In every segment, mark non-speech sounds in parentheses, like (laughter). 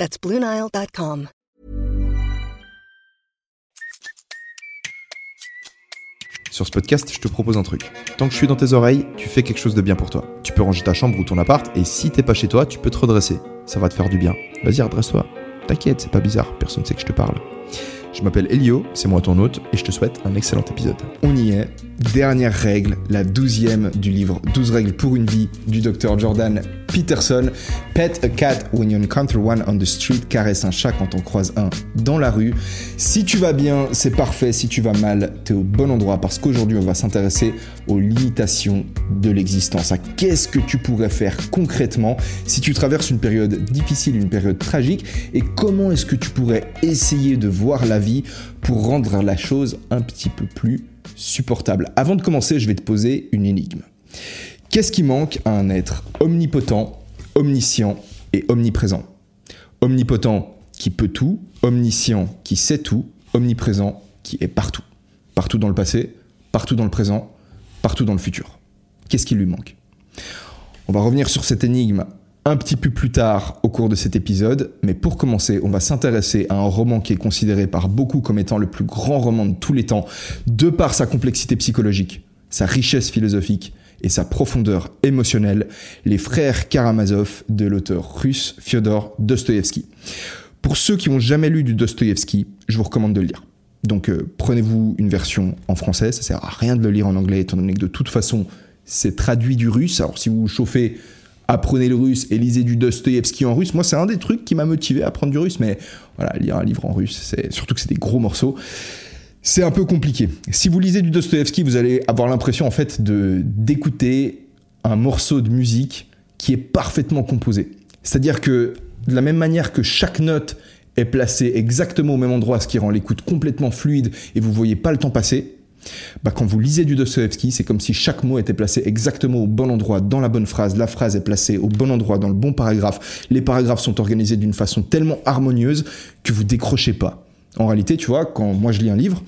That's BlueNile.com. Sur ce podcast, je te propose un truc. Tant que je suis dans tes oreilles, tu fais quelque chose de bien pour toi. Tu peux ranger ta chambre ou ton appart, et si t'es pas chez toi, tu peux te redresser. Ça va te faire du bien. Vas-y, redresse-toi. T'inquiète, c'est pas bizarre, personne ne sait que je te parle. Je m'appelle Elio, c'est moi ton hôte, et je te souhaite un excellent épisode. On y est. Dernière règle, la douzième du livre 12 règles pour une vie du docteur Jordan Peterson. Pet a cat when you encounter one on the street. Caresse un chat quand on croise un dans la rue. Si tu vas bien, c'est parfait. Si tu vas mal, t'es au bon endroit parce qu'aujourd'hui, on va s'intéresser aux limitations de l'existence. À qu'est-ce que tu pourrais faire concrètement si tu traverses une période difficile, une période tragique? Et comment est-ce que tu pourrais essayer de voir la pour rendre la chose un petit peu plus supportable. Avant de commencer, je vais te poser une énigme. Qu'est-ce qui manque à un être omnipotent, omniscient et omniprésent? Omnipotent qui peut tout, omniscient qui sait tout, omniprésent qui est partout. Partout dans le passé, partout dans le présent, partout dans le futur. Qu'est-ce qui lui manque? On va revenir sur cette énigme un petit peu plus tard au cours de cet épisode, mais pour commencer, on va s'intéresser à un roman qui est considéré par beaucoup comme étant le plus grand roman de tous les temps, de par sa complexité psychologique, sa richesse philosophique et sa profondeur émotionnelle, les frères Karamazov de l'auteur russe Fyodor Dostoïevski. Pour ceux qui n'ont jamais lu du Dostoïevski, je vous recommande de le lire. Donc euh, prenez-vous une version en français, ça sert à rien de le lire en anglais, étant donné que de toute façon c'est traduit du russe. Alors si vous vous chauffez, apprenez le russe et lisez du Dostoïevski en russe. Moi c'est un des trucs qui m'a motivé à apprendre du russe, mais voilà, lire un livre en russe, c'est surtout que c'est des gros morceaux c'est un peu compliqué. Si vous lisez du Dostoevsky, vous allez avoir l'impression en fait de d'écouter un morceau de musique qui est parfaitement composé. C'est-à-dire que de la même manière que chaque note est placée exactement au même endroit, ce qui rend l'écoute complètement fluide et vous voyez pas le temps passer, bah quand vous lisez du Dostoevsky, c'est comme si chaque mot était placé exactement au bon endroit dans la bonne phrase, la phrase est placée au bon endroit dans le bon paragraphe, les paragraphes sont organisés d'une façon tellement harmonieuse que vous décrochez pas en réalité, tu vois, quand moi je lis un livre,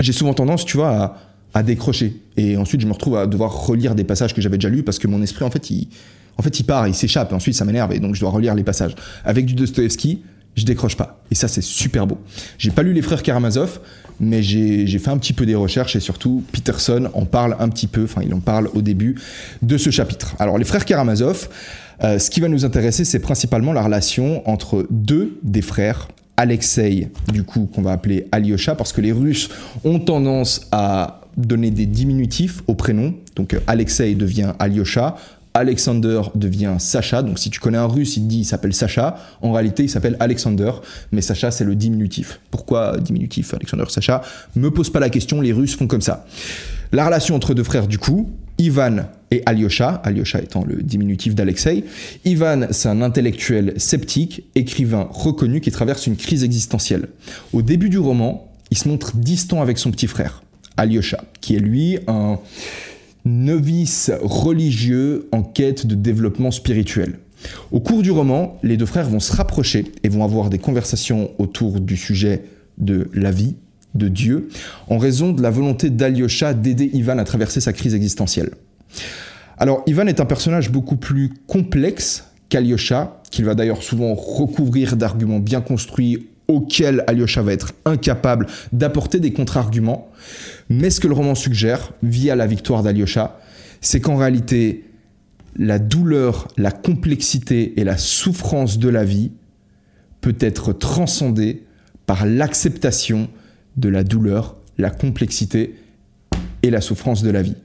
j'ai souvent tendance, tu vois, à, décrocher. Et ensuite, je me retrouve à devoir relire des passages que j'avais déjà lus parce que mon esprit, en fait, il, part, il s'échappe. Ensuite, ça m'énerve et donc je dois relire les passages. Avec du Dostoevsky, je décroche pas. Et ça, c'est super beau. J'ai pas lu les frères Karamazov, mais j'ai fait un petit peu des recherches et surtout, Peterson en parle un petit peu, enfin, il en parle au début de ce chapitre. Alors, les frères Karamazov, euh, ce qui va nous intéresser, c'est principalement la relation entre deux des frères Alexei, du coup, qu'on va appeler Alyosha, parce que les Russes ont tendance à donner des diminutifs au prénom. Donc Alexei devient Alyosha, Alexander devient Sacha. Donc si tu connais un russe, il dit il s'appelle Sacha. En réalité, il s'appelle Alexander, mais Sacha c'est le diminutif. Pourquoi diminutif Alexander Sacha? Me pose pas la question, les Russes font comme ça. La relation entre deux frères du coup, Ivan et Alyosha, Alyosha étant le diminutif d'Alexei. Ivan, c'est un intellectuel sceptique, écrivain reconnu qui traverse une crise existentielle. Au début du roman, il se montre distant avec son petit frère, Alyosha, qui est lui un novice religieux en quête de développement spirituel. Au cours du roman, les deux frères vont se rapprocher et vont avoir des conversations autour du sujet de la vie, de Dieu, en raison de la volonté d'Alyosha d'aider Ivan à traverser sa crise existentielle. Alors, Ivan est un personnage beaucoup plus complexe qu'Alyosha, qu'il va d'ailleurs souvent recouvrir d'arguments bien construits auxquels Alyosha va être incapable d'apporter des contre-arguments. Mais ce que le roman suggère, via la victoire d'Alyosha, c'est qu'en réalité, la douleur, la complexité et la souffrance de la vie peut être transcendée par l'acceptation de la douleur, la complexité et la souffrance de la vie.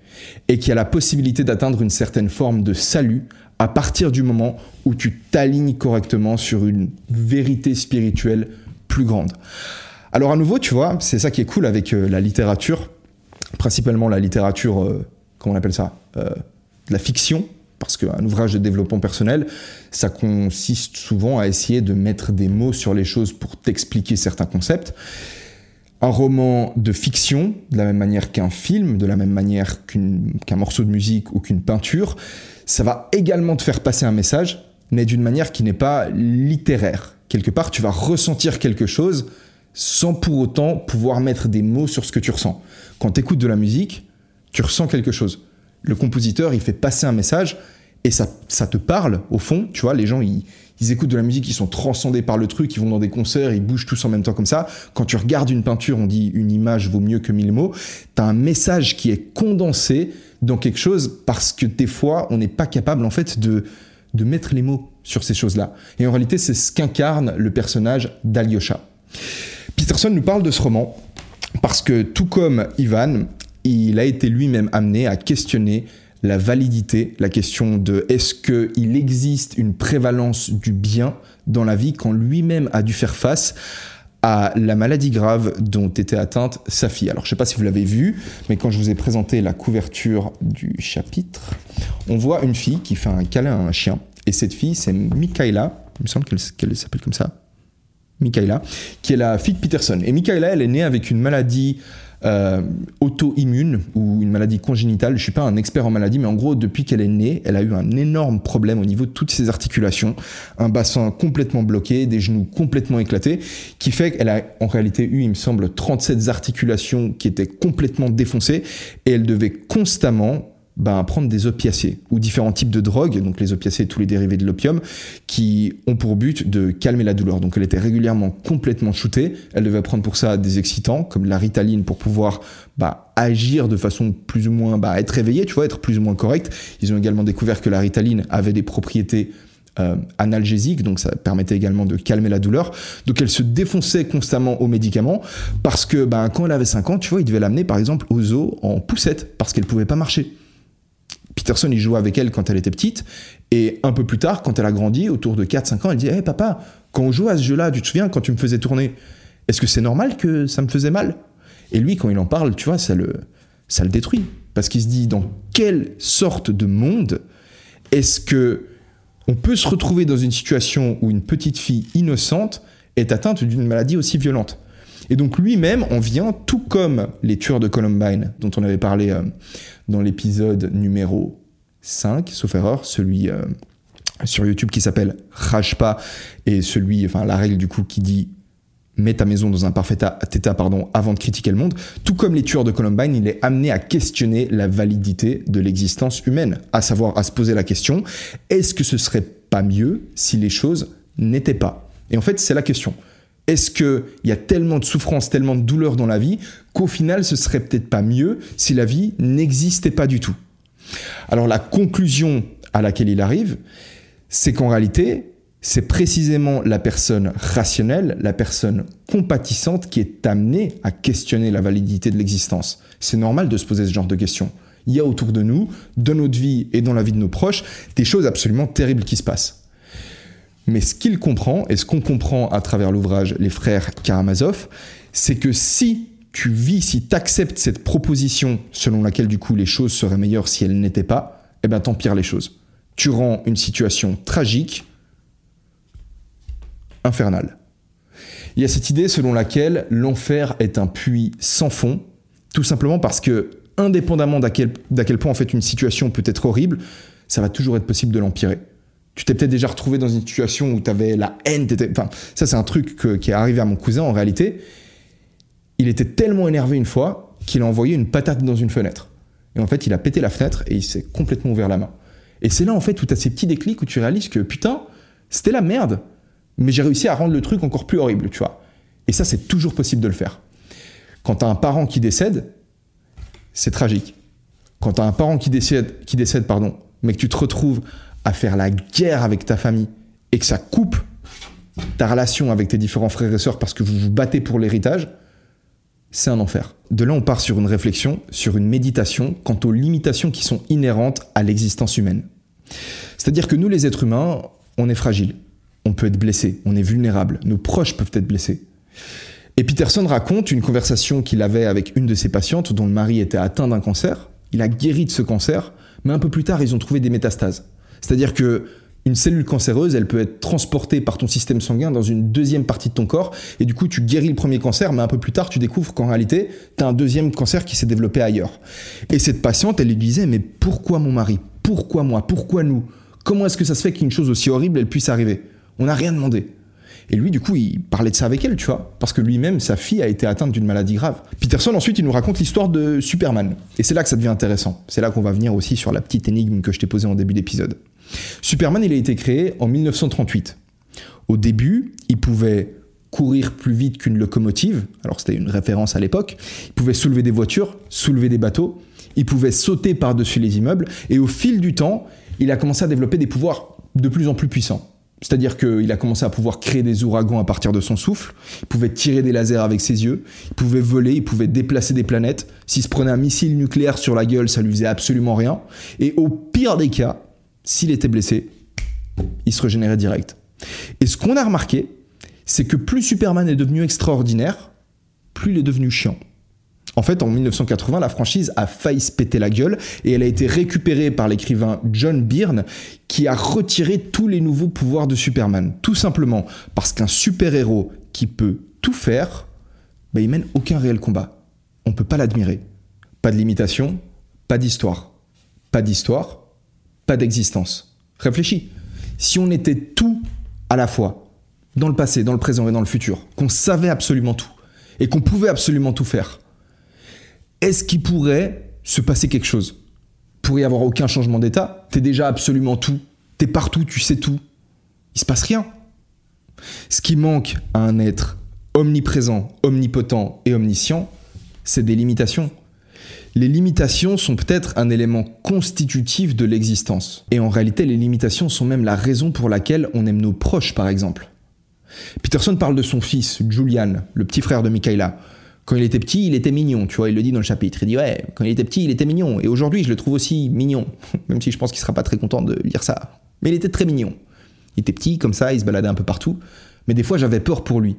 Et qui a la possibilité d'atteindre une certaine forme de salut à partir du moment où tu t'alignes correctement sur une vérité spirituelle plus grande. Alors à nouveau, tu vois, c'est ça qui est cool avec euh, la littérature, principalement la littérature, euh, comment on appelle ça, euh, la fiction, parce qu'un ouvrage de développement personnel, ça consiste souvent à essayer de mettre des mots sur les choses pour t'expliquer certains concepts. Un roman de fiction, de la même manière qu'un film, de la même manière qu'un morceau de musique ou qu'une peinture, ça va également te faire passer un message, mais d'une manière qui n'est pas littéraire. Quelque part, tu vas ressentir quelque chose sans pour autant pouvoir mettre des mots sur ce que tu ressens. Quand tu écoutes de la musique, tu ressens quelque chose. Le compositeur, il fait passer un message et ça, ça te parle au fond. Tu vois, les gens, ils, ils écoutent de la musique, ils sont transcendés par le truc, ils vont dans des concerts, ils bougent tous en même temps comme ça. Quand tu regardes une peinture, on dit une image vaut mieux que mille mots. Tu as un message qui est condensé dans quelque chose parce que des fois, on n'est pas capable en fait de, de mettre les mots sur ces choses-là. Et en réalité, c'est ce qu'incarne le personnage d'Alyosha. Peterson nous parle de ce roman parce que tout comme Ivan, il a été lui-même amené à questionner la validité, la question de est-ce qu'il existe une prévalence du bien dans la vie quand lui-même a dû faire face à la maladie grave dont était atteinte sa fille. Alors je ne sais pas si vous l'avez vu, mais quand je vous ai présenté la couverture du chapitre, on voit une fille qui fait un câlin à un chien. Et cette fille, c'est Michaela, il me semble qu'elle s'appelle comme ça, Michaela, qui est la fille de Peterson. Et Michaela, elle est née avec une maladie euh, auto-immune ou une maladie congénitale. Je suis pas un expert en maladie, mais en gros, depuis qu'elle est née, elle a eu un énorme problème au niveau de toutes ses articulations, un bassin complètement bloqué, des genoux complètement éclatés, qui fait qu'elle a en réalité eu, il me semble, 37 articulations qui étaient complètement défoncées et elle devait constamment ben, prendre des opiacés ou différents types de drogues, donc les opiacés, tous les dérivés de l'opium, qui ont pour but de calmer la douleur. Donc elle était régulièrement complètement shootée. Elle devait prendre pour ça des excitants, comme la ritaline, pour pouvoir bah, agir de façon plus ou moins, bah, être réveillée, tu vois, être plus ou moins correcte. Ils ont également découvert que la ritaline avait des propriétés euh, analgésiques, donc ça permettait également de calmer la douleur. Donc elle se défonçait constamment aux médicaments parce que ben, quand elle avait 5 ans, tu vois, il devait l'amener par exemple aux zoo en poussette parce qu'elle pouvait pas marcher. Peterson, il jouait avec elle quand elle était petite. Et un peu plus tard, quand elle a grandi, autour de 4-5 ans, elle dit Hé papa, quand on joue à ce jeu-là, tu te souviens quand tu me faisais tourner Est-ce que c'est normal que ça me faisait mal? Et lui, quand il en parle, tu vois, ça le, ça le détruit. Parce qu'il se dit Dans quelle sorte de monde est-ce que on peut se retrouver dans une situation où une petite fille innocente est atteinte d'une maladie aussi violente? Et donc lui-même en vient, tout comme les tueurs de Columbine, dont on avait parlé euh, dans l'épisode numéro 5, sauf erreur, celui euh, sur YouTube qui s'appelle Rajpa, et celui, enfin la règle du coup qui dit mets ta maison dans un parfait état pardon, avant de critiquer le monde, tout comme les tueurs de Columbine, il est amené à questionner la validité de l'existence humaine, à savoir à se poser la question, est-ce que ce serait pas mieux si les choses n'étaient pas? Et en fait, c'est la question. Est-ce qu'il y a tellement de souffrance, tellement de douleur dans la vie qu'au final ce serait peut-être pas mieux si la vie n'existait pas du tout? Alors la conclusion à laquelle il arrive, c'est qu'en réalité, c'est précisément la personne rationnelle, la personne compatissante qui est amenée à questionner la validité de l'existence. C'est normal de se poser ce genre de questions. Il y a autour de nous, dans notre vie et dans la vie de nos proches, des choses absolument terribles qui se passent. Mais ce qu'il comprend, et ce qu'on comprend à travers l'ouvrage Les frères Karamazov, c'est que si tu vis, si tu acceptes cette proposition selon laquelle du coup les choses seraient meilleures si elles n'étaient pas, eh bien t'empires les choses. Tu rends une situation tragique infernale. Il y a cette idée selon laquelle l'enfer est un puits sans fond, tout simplement parce que, indépendamment d'à quel, quel point en fait une situation peut être horrible, ça va toujours être possible de l'empirer. Tu t'es peut-être déjà retrouvé dans une situation où tu avais la haine. Ça, c'est un truc qui est arrivé à mon cousin en réalité. Il était tellement énervé une fois qu'il a envoyé une patate dans une fenêtre. Et en fait, il a pété la fenêtre et il s'est complètement ouvert la main. Et c'est là, en fait, où tu as ces petits déclics où tu réalises que putain, c'était la merde, mais j'ai réussi à rendre le truc encore plus horrible, tu vois. Et ça, c'est toujours possible de le faire. Quand tu as un parent qui décède, c'est tragique. Quand tu as un parent qui décède, qui décède pardon, mais que tu te retrouves à faire la guerre avec ta famille et que ça coupe ta relation avec tes différents frères et sœurs parce que vous vous battez pour l'héritage, c'est un enfer. De là, on part sur une réflexion, sur une méditation quant aux limitations qui sont inhérentes à l'existence humaine. C'est-à-dire que nous, les êtres humains, on est fragile, on peut être blessé, on est vulnérable, nos proches peuvent être blessés. Et Peterson raconte une conversation qu'il avait avec une de ses patientes dont le mari était atteint d'un cancer. Il a guéri de ce cancer, Mais un peu plus tard, ils ont trouvé des métastases. C'est-à-dire que une cellule cancéreuse, elle peut être transportée par ton système sanguin dans une deuxième partie de ton corps, et du coup, tu guéris le premier cancer, mais un peu plus tard, tu découvres qu'en réalité, tu as un deuxième cancer qui s'est développé ailleurs. Et cette patiente, elle lui disait, mais pourquoi mon mari? Pourquoi moi? Pourquoi nous? Comment est-ce que ça se fait qu'une chose aussi horrible, elle puisse arriver? On n'a rien demandé. Et lui, du coup, il parlait de ça avec elle, tu vois, parce que lui-même, sa fille a été atteinte d'une maladie grave. Peterson, ensuite, il nous raconte l'histoire de Superman. Et c'est là que ça devient intéressant. C'est là qu'on va venir aussi sur la petite énigme que je t'ai posée en début d'épisode. Superman, il a été créé en 1938. Au début, il pouvait courir plus vite qu'une locomotive, alors c'était une référence à l'époque, il pouvait soulever des voitures, soulever des bateaux, il pouvait sauter par-dessus les immeubles, et au fil du temps, il a commencé à développer des pouvoirs de plus en plus puissants. C'est-à-dire qu'il a commencé à pouvoir créer des ouragans à partir de son souffle, il pouvait tirer des lasers avec ses yeux, il pouvait voler, il pouvait déplacer des planètes. S'il se prenait un missile nucléaire sur la gueule, ça lui faisait absolument rien. Et au pire des cas, s'il était blessé, il se régénérait direct. Et ce qu'on a remarqué, c'est que plus Superman est devenu extraordinaire, plus il est devenu chiant. En fait, en 1980, la franchise a failli se péter la gueule et elle a été récupérée par l'écrivain John Byrne qui a retiré tous les nouveaux pouvoirs de Superman. Tout simplement parce qu'un super-héros qui peut tout faire, bah, il mène aucun réel combat. On ne peut pas l'admirer. Pas de limitation, pas d'histoire. Pas d'histoire, pas d'existence. Réfléchis. Si on était tout à la fois, dans le passé, dans le présent et dans le futur, qu'on savait absolument tout, et qu'on pouvait absolument tout faire, est-ce qu'il pourrait se passer quelque chose? Pourrait y avoir aucun changement d'état T'es déjà absolument tout. T'es partout, tu sais tout. Il se passe rien. Ce qui manque à un être omniprésent, omnipotent et omniscient, c'est des limitations. Les limitations sont peut-être un élément constitutif de l'existence. Et en réalité, les limitations sont même la raison pour laquelle on aime nos proches, par exemple. Peterson parle de son fils, Julian, le petit frère de Michaela. Quand il était petit, il était mignon, tu vois, il le dit dans le chapitre. Il dit ouais, quand il était petit, il était mignon. Et aujourd'hui, je le trouve aussi mignon. (laughs) Même si je pense qu'il sera pas très content de lire ça. Mais il était très mignon. Il était petit, comme ça, il se baladait un peu partout. Mais des fois, j'avais peur pour lui.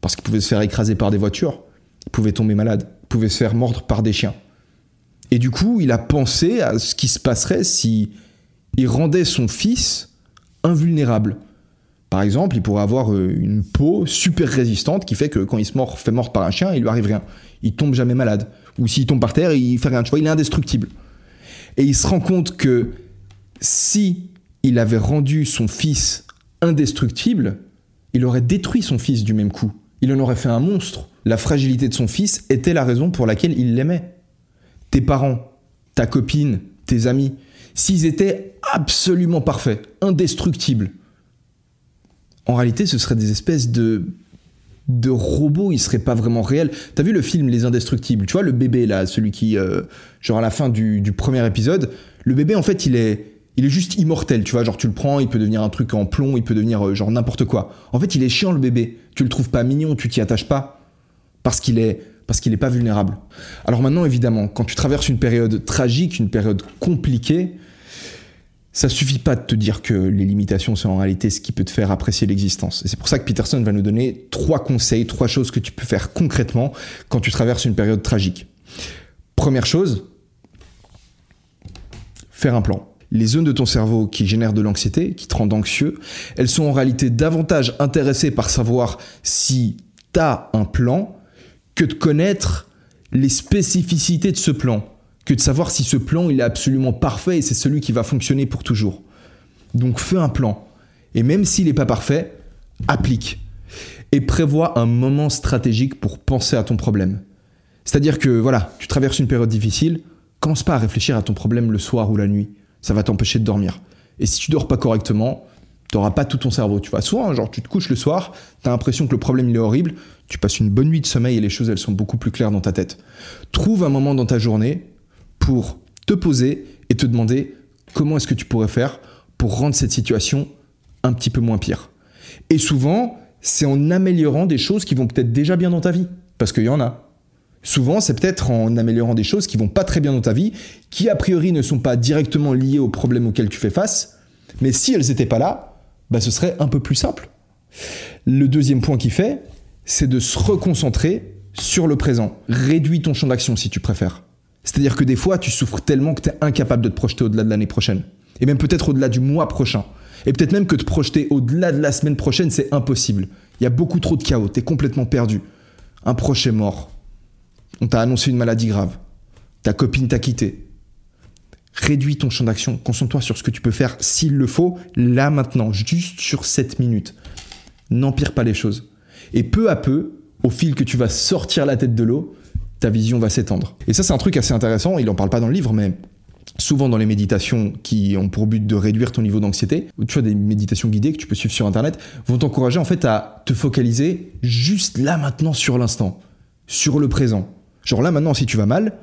Parce qu'il pouvait se faire écraser par des voitures. Il pouvait tomber malade. Il pouvait se faire mordre par des chiens. Et du coup, il a pensé à ce qui se passerait si il rendait son fils invulnérable. Par exemple, il pourrait avoir euh, une peau super résistante qui fait que quand il se fait mordre par un chien, il lui arrive rien. Il tombe jamais malade. Ou s'il tombe par terre, il fait rien. Tu vois, il est indestructible. Et il se rend compte que si il avait rendu son fils indestructible, il aurait détruit son fils du même coup. Il en aurait fait un monstre. La fragilité de son fils était la raison pour laquelle il l'aimait tes parents, ta copine, tes amis, s'ils étaient absolument parfaits, indestructibles, en réalité, ce seraient des espèces de de robots, ils seraient pas vraiment réels. T'as vu le film Les Indestructibles? Tu vois le bébé là, celui qui, euh, genre à la fin du, du, premier épisode, le bébé en fait il est, il est juste immortel. Tu vois, genre tu le prends, il peut devenir un truc en plomb, il peut devenir euh, genre n'importe quoi. En fait, il est chiant le bébé. Tu le trouves pas mignon, tu t'y attaches pas parce qu'il est parce qu'il n'est pas vulnérable. Alors maintenant, évidemment, quand tu traverses une période tragique, une période compliquée, ça suffit pas de te dire que les limitations sont en réalité ce qui peut te faire apprécier l'existence. Et c'est pour ça que Peterson va nous donner trois conseils, trois choses que tu peux faire concrètement quand tu traverses une période tragique. Première chose, faire un plan. Les zones de ton cerveau qui génèrent de l'anxiété, qui te rendent anxieux, elles sont en réalité davantage intéressées par savoir si tu as un plan que de connaître les spécificités de ce plan, que de savoir si ce plan il est absolument parfait et c'est celui qui va fonctionner pour toujours. Donc fais un plan. Et même s'il n'est pas parfait, applique. Et prévois un moment stratégique pour penser à ton problème. C'est-à-dire que voilà, tu traverses une période difficile, commence pas à réfléchir à ton problème le soir ou la nuit. Ça va t'empêcher de dormir. Et si tu dors pas correctement, t'auras pas tout ton cerveau. Tu vois, soit genre tu te couches le soir, tu as l'impression que le problème il est horrible, tu passes une bonne nuit de sommeil et les choses elles sont beaucoup plus claires dans ta tête. Trouve un moment dans ta journée pour te poser et te demander comment est-ce que tu pourrais faire pour rendre cette situation un petit peu moins pire. Et souvent, c'est en améliorant des choses qui vont peut-être déjà bien dans ta vie, parce qu'il y en a. Souvent, c'est peut-être en améliorant des choses qui vont pas très bien dans ta vie, qui a priori ne sont pas directement liées aux problèmes auxquels tu fais face, mais si elles n'étaient pas là, bah, ce serait un peu plus simple. Le deuxième point qui fait, c'est de se reconcentrer sur le présent. Réduis ton champ d'action si tu préfères. C'est-à-dire que des fois, tu souffres tellement que tu es incapable de te projeter au-delà de l'année prochaine. Et même peut-être au-delà du mois prochain. Et peut-être même que te projeter au-delà de la semaine prochaine, c'est impossible. Il y a beaucoup trop de chaos, tu es complètement perdu. Un proche est mort. On t'a annoncé une maladie grave. Ta copine t'a quitté. Réduis ton champ d'action, concentre-toi sur ce que tu peux faire s'il le faut, là maintenant, juste sur 7 minutes. N'empire pas les choses. Et peu à peu, au fil que tu vas sortir la tête de l'eau, ta vision va s'étendre. Et ça, c'est un truc assez intéressant, il n'en parle pas dans le livre, mais souvent dans les méditations qui ont pour but de réduire ton niveau d'anxiété, tu vois, des méditations guidées que tu peux suivre sur Internet, vont t'encourager en fait à te focaliser juste là maintenant sur l'instant, sur le présent. Genre là maintenant, si tu vas mal,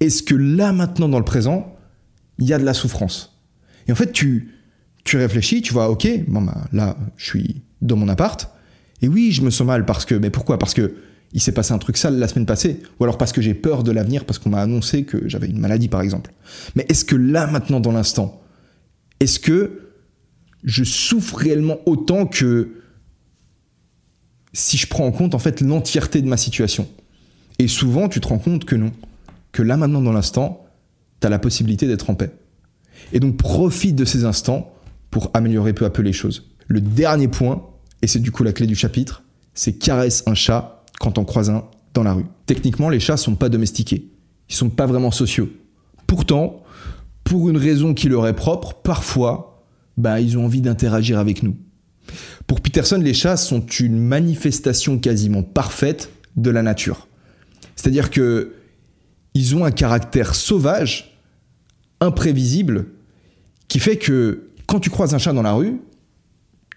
est-ce que là maintenant dans le présent, il y a de la souffrance? Et en fait, tu, tu réfléchis, tu vois, ok, bon bah, là, je suis dans mon appart, et oui, je me sens mal parce que, mais pourquoi? Parce que il s'est passé un truc sale la semaine passée, ou alors parce que j'ai peur de l'avenir, parce qu'on m'a annoncé que j'avais une maladie, par exemple. Mais est-ce que là, maintenant, dans l'instant, est-ce que je souffre réellement autant que si je prends en compte fait l'entièreté de ma situation? Et souvent, tu te rends compte que non, que là, maintenant, dans l'instant, tu as la possibilité d'être en paix. Et donc, profite de ces instants pour améliorer peu à peu les choses. Le dernier point, et c'est du coup la clé du chapitre, c'est caresse un chat quand on croise un dans la rue. Techniquement, les chats sont pas domestiqués. Ils sont pas vraiment sociaux. Pourtant, pour une raison qui leur est propre, parfois, bah, ils ont envie d'interagir avec nous. Pour Peterson, les chats sont une manifestation quasiment parfaite de la nature. C'est-à-dire que ils ont un caractère sauvage, imprévisible, qui fait que quand tu croises un chat dans la rue,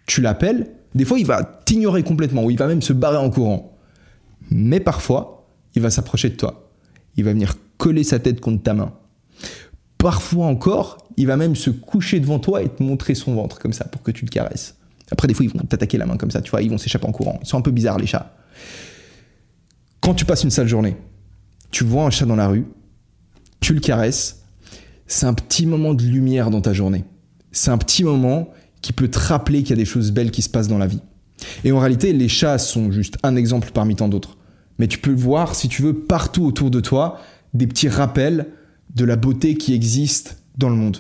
tu l'appelles, des fois il va t'ignorer complètement, ou il va même se barrer en courant. Mais parfois, il va s'approcher de toi. Il va venir coller sa tête contre ta main. Parfois encore, il va même se coucher devant toi et te montrer son ventre comme ça pour que tu le caresses. Après, des fois, ils vont t'attaquer la main comme ça, tu vois, ils vont s'échapper en courant. Ils sont un peu bizarres, les chats. Quand tu passes une sale journée, tu vois un chat dans la rue, tu le caresses, c'est un petit moment de lumière dans ta journée. C'est un petit moment qui peut te rappeler qu'il y a des choses belles qui se passent dans la vie. Et en réalité, les chats sont juste un exemple parmi tant d'autres. Mais tu peux voir, si tu veux, partout autour de toi, des petits rappels de la beauté qui existe dans le monde.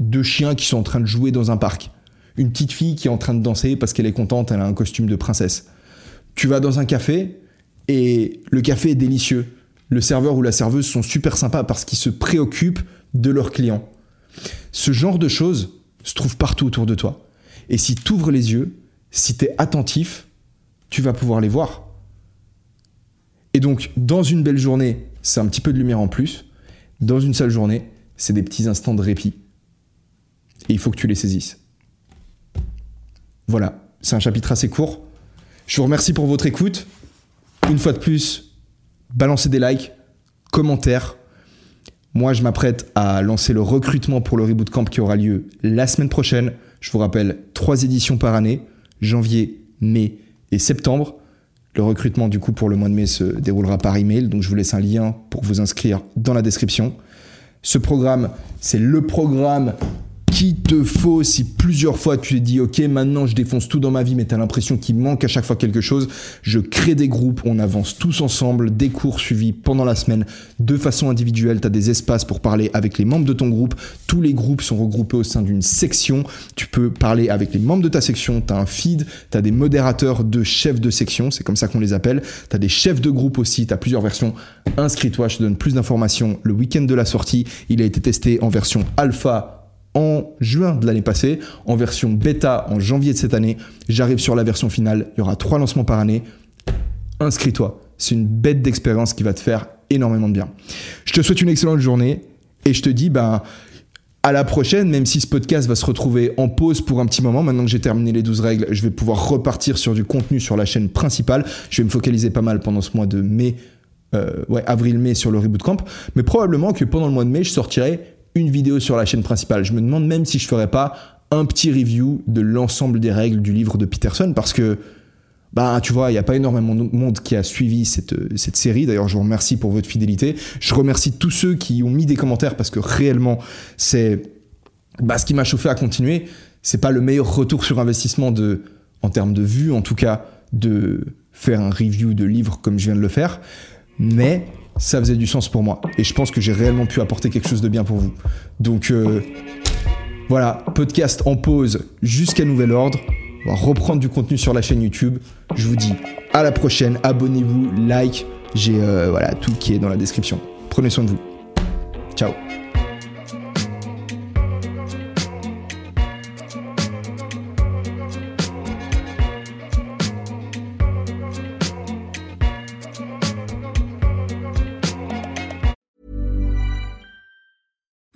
Deux chiens qui sont en train de jouer dans un parc. Une petite fille qui est en train de danser parce qu'elle est contente, elle a un costume de princesse. Tu vas dans un café et le café est délicieux. Le serveur ou la serveuse sont super sympas parce qu'ils se préoccupent de leurs clients. Ce genre de choses se trouve partout autour de toi. Et si tu ouvres les yeux, si tu es attentif, tu vas pouvoir les voir. Et donc, dans une belle journée, c'est un petit peu de lumière en plus. Dans une seule journée, c'est des petits instants de répit. Et il faut que tu les saisisses. Voilà, c'est un chapitre assez court. Je vous remercie pour votre écoute. Une fois de plus, balancez des likes, commentaires. Moi, je m'apprête à lancer le recrutement pour le Reboot Camp qui aura lieu la semaine prochaine. Je vous rappelle, trois éditions par année, janvier, mai et septembre. Le recrutement du coup pour le mois de mai se déroulera par email, donc je vous laisse un lien pour vous inscrire dans la description. Ce programme, c'est le programme qu'il te faut si plusieurs fois tu te dis ok maintenant je défonce tout dans ma vie mais tu as l'impression qu'il manque à chaque fois quelque chose, je crée des groupes, on avance tous ensemble, des cours suivis pendant la semaine de façon individuelle, tu as des espaces pour parler avec les membres de ton groupe, tous les groupes sont regroupés au sein d'une section, tu peux parler avec les membres de ta section, tu as un feed, tu as des modérateurs de chefs de section, c'est comme ça qu'on les appelle, tu as des chefs de groupe aussi, tu as plusieurs versions, inscris-toi, je te donne plus d'informations le week-end de la sortie, il a été testé en version alpha en juin de l'année passée, en version bêta en janvier de cette année. J'arrive sur la version finale, il y aura trois lancements par année. Inscris-toi, c'est une bête d'expérience qui va te faire énormément de bien. Je te souhaite une excellente journée et je te dis ben à la prochaine, même si ce podcast va se retrouver en pause pour un petit moment. Maintenant que j'ai terminé les 12 règles, je vais pouvoir repartir sur du contenu sur la chaîne principale. Je vais me focaliser pas mal pendant ce mois de mai, euh, ouais, avril-mai sur le Reboot Camp. Mais probablement que pendant le mois de mai, je sortirai une vidéo sur la chaîne principale. Je me demande même si je ferais pas un petit review de l'ensemble des règles du livre de Peterson parce que bah tu vois, il n'y a pas énormément de monde qui a suivi cette, cette série. D'ailleurs, je vous remercie pour votre fidélité. Je remercie tous ceux qui ont mis des commentaires parce que réellement, c'est bah, ce qui m'a chauffé à continuer. C'est pas le meilleur retour sur investissement de, en termes de vues, en tout cas, de faire un review de livre comme je viens de le faire. Mais ça faisait du sens pour moi. Et je pense que j'ai réellement pu apporter quelque chose de bien pour vous. Donc euh, voilà, podcast en pause jusqu'à nouvel ordre. On va reprendre du contenu sur la chaîne YouTube. Je vous dis à la prochaine. Abonnez-vous, like. J'ai euh, tout qui est dans la description. Prenez soin de vous. Ciao.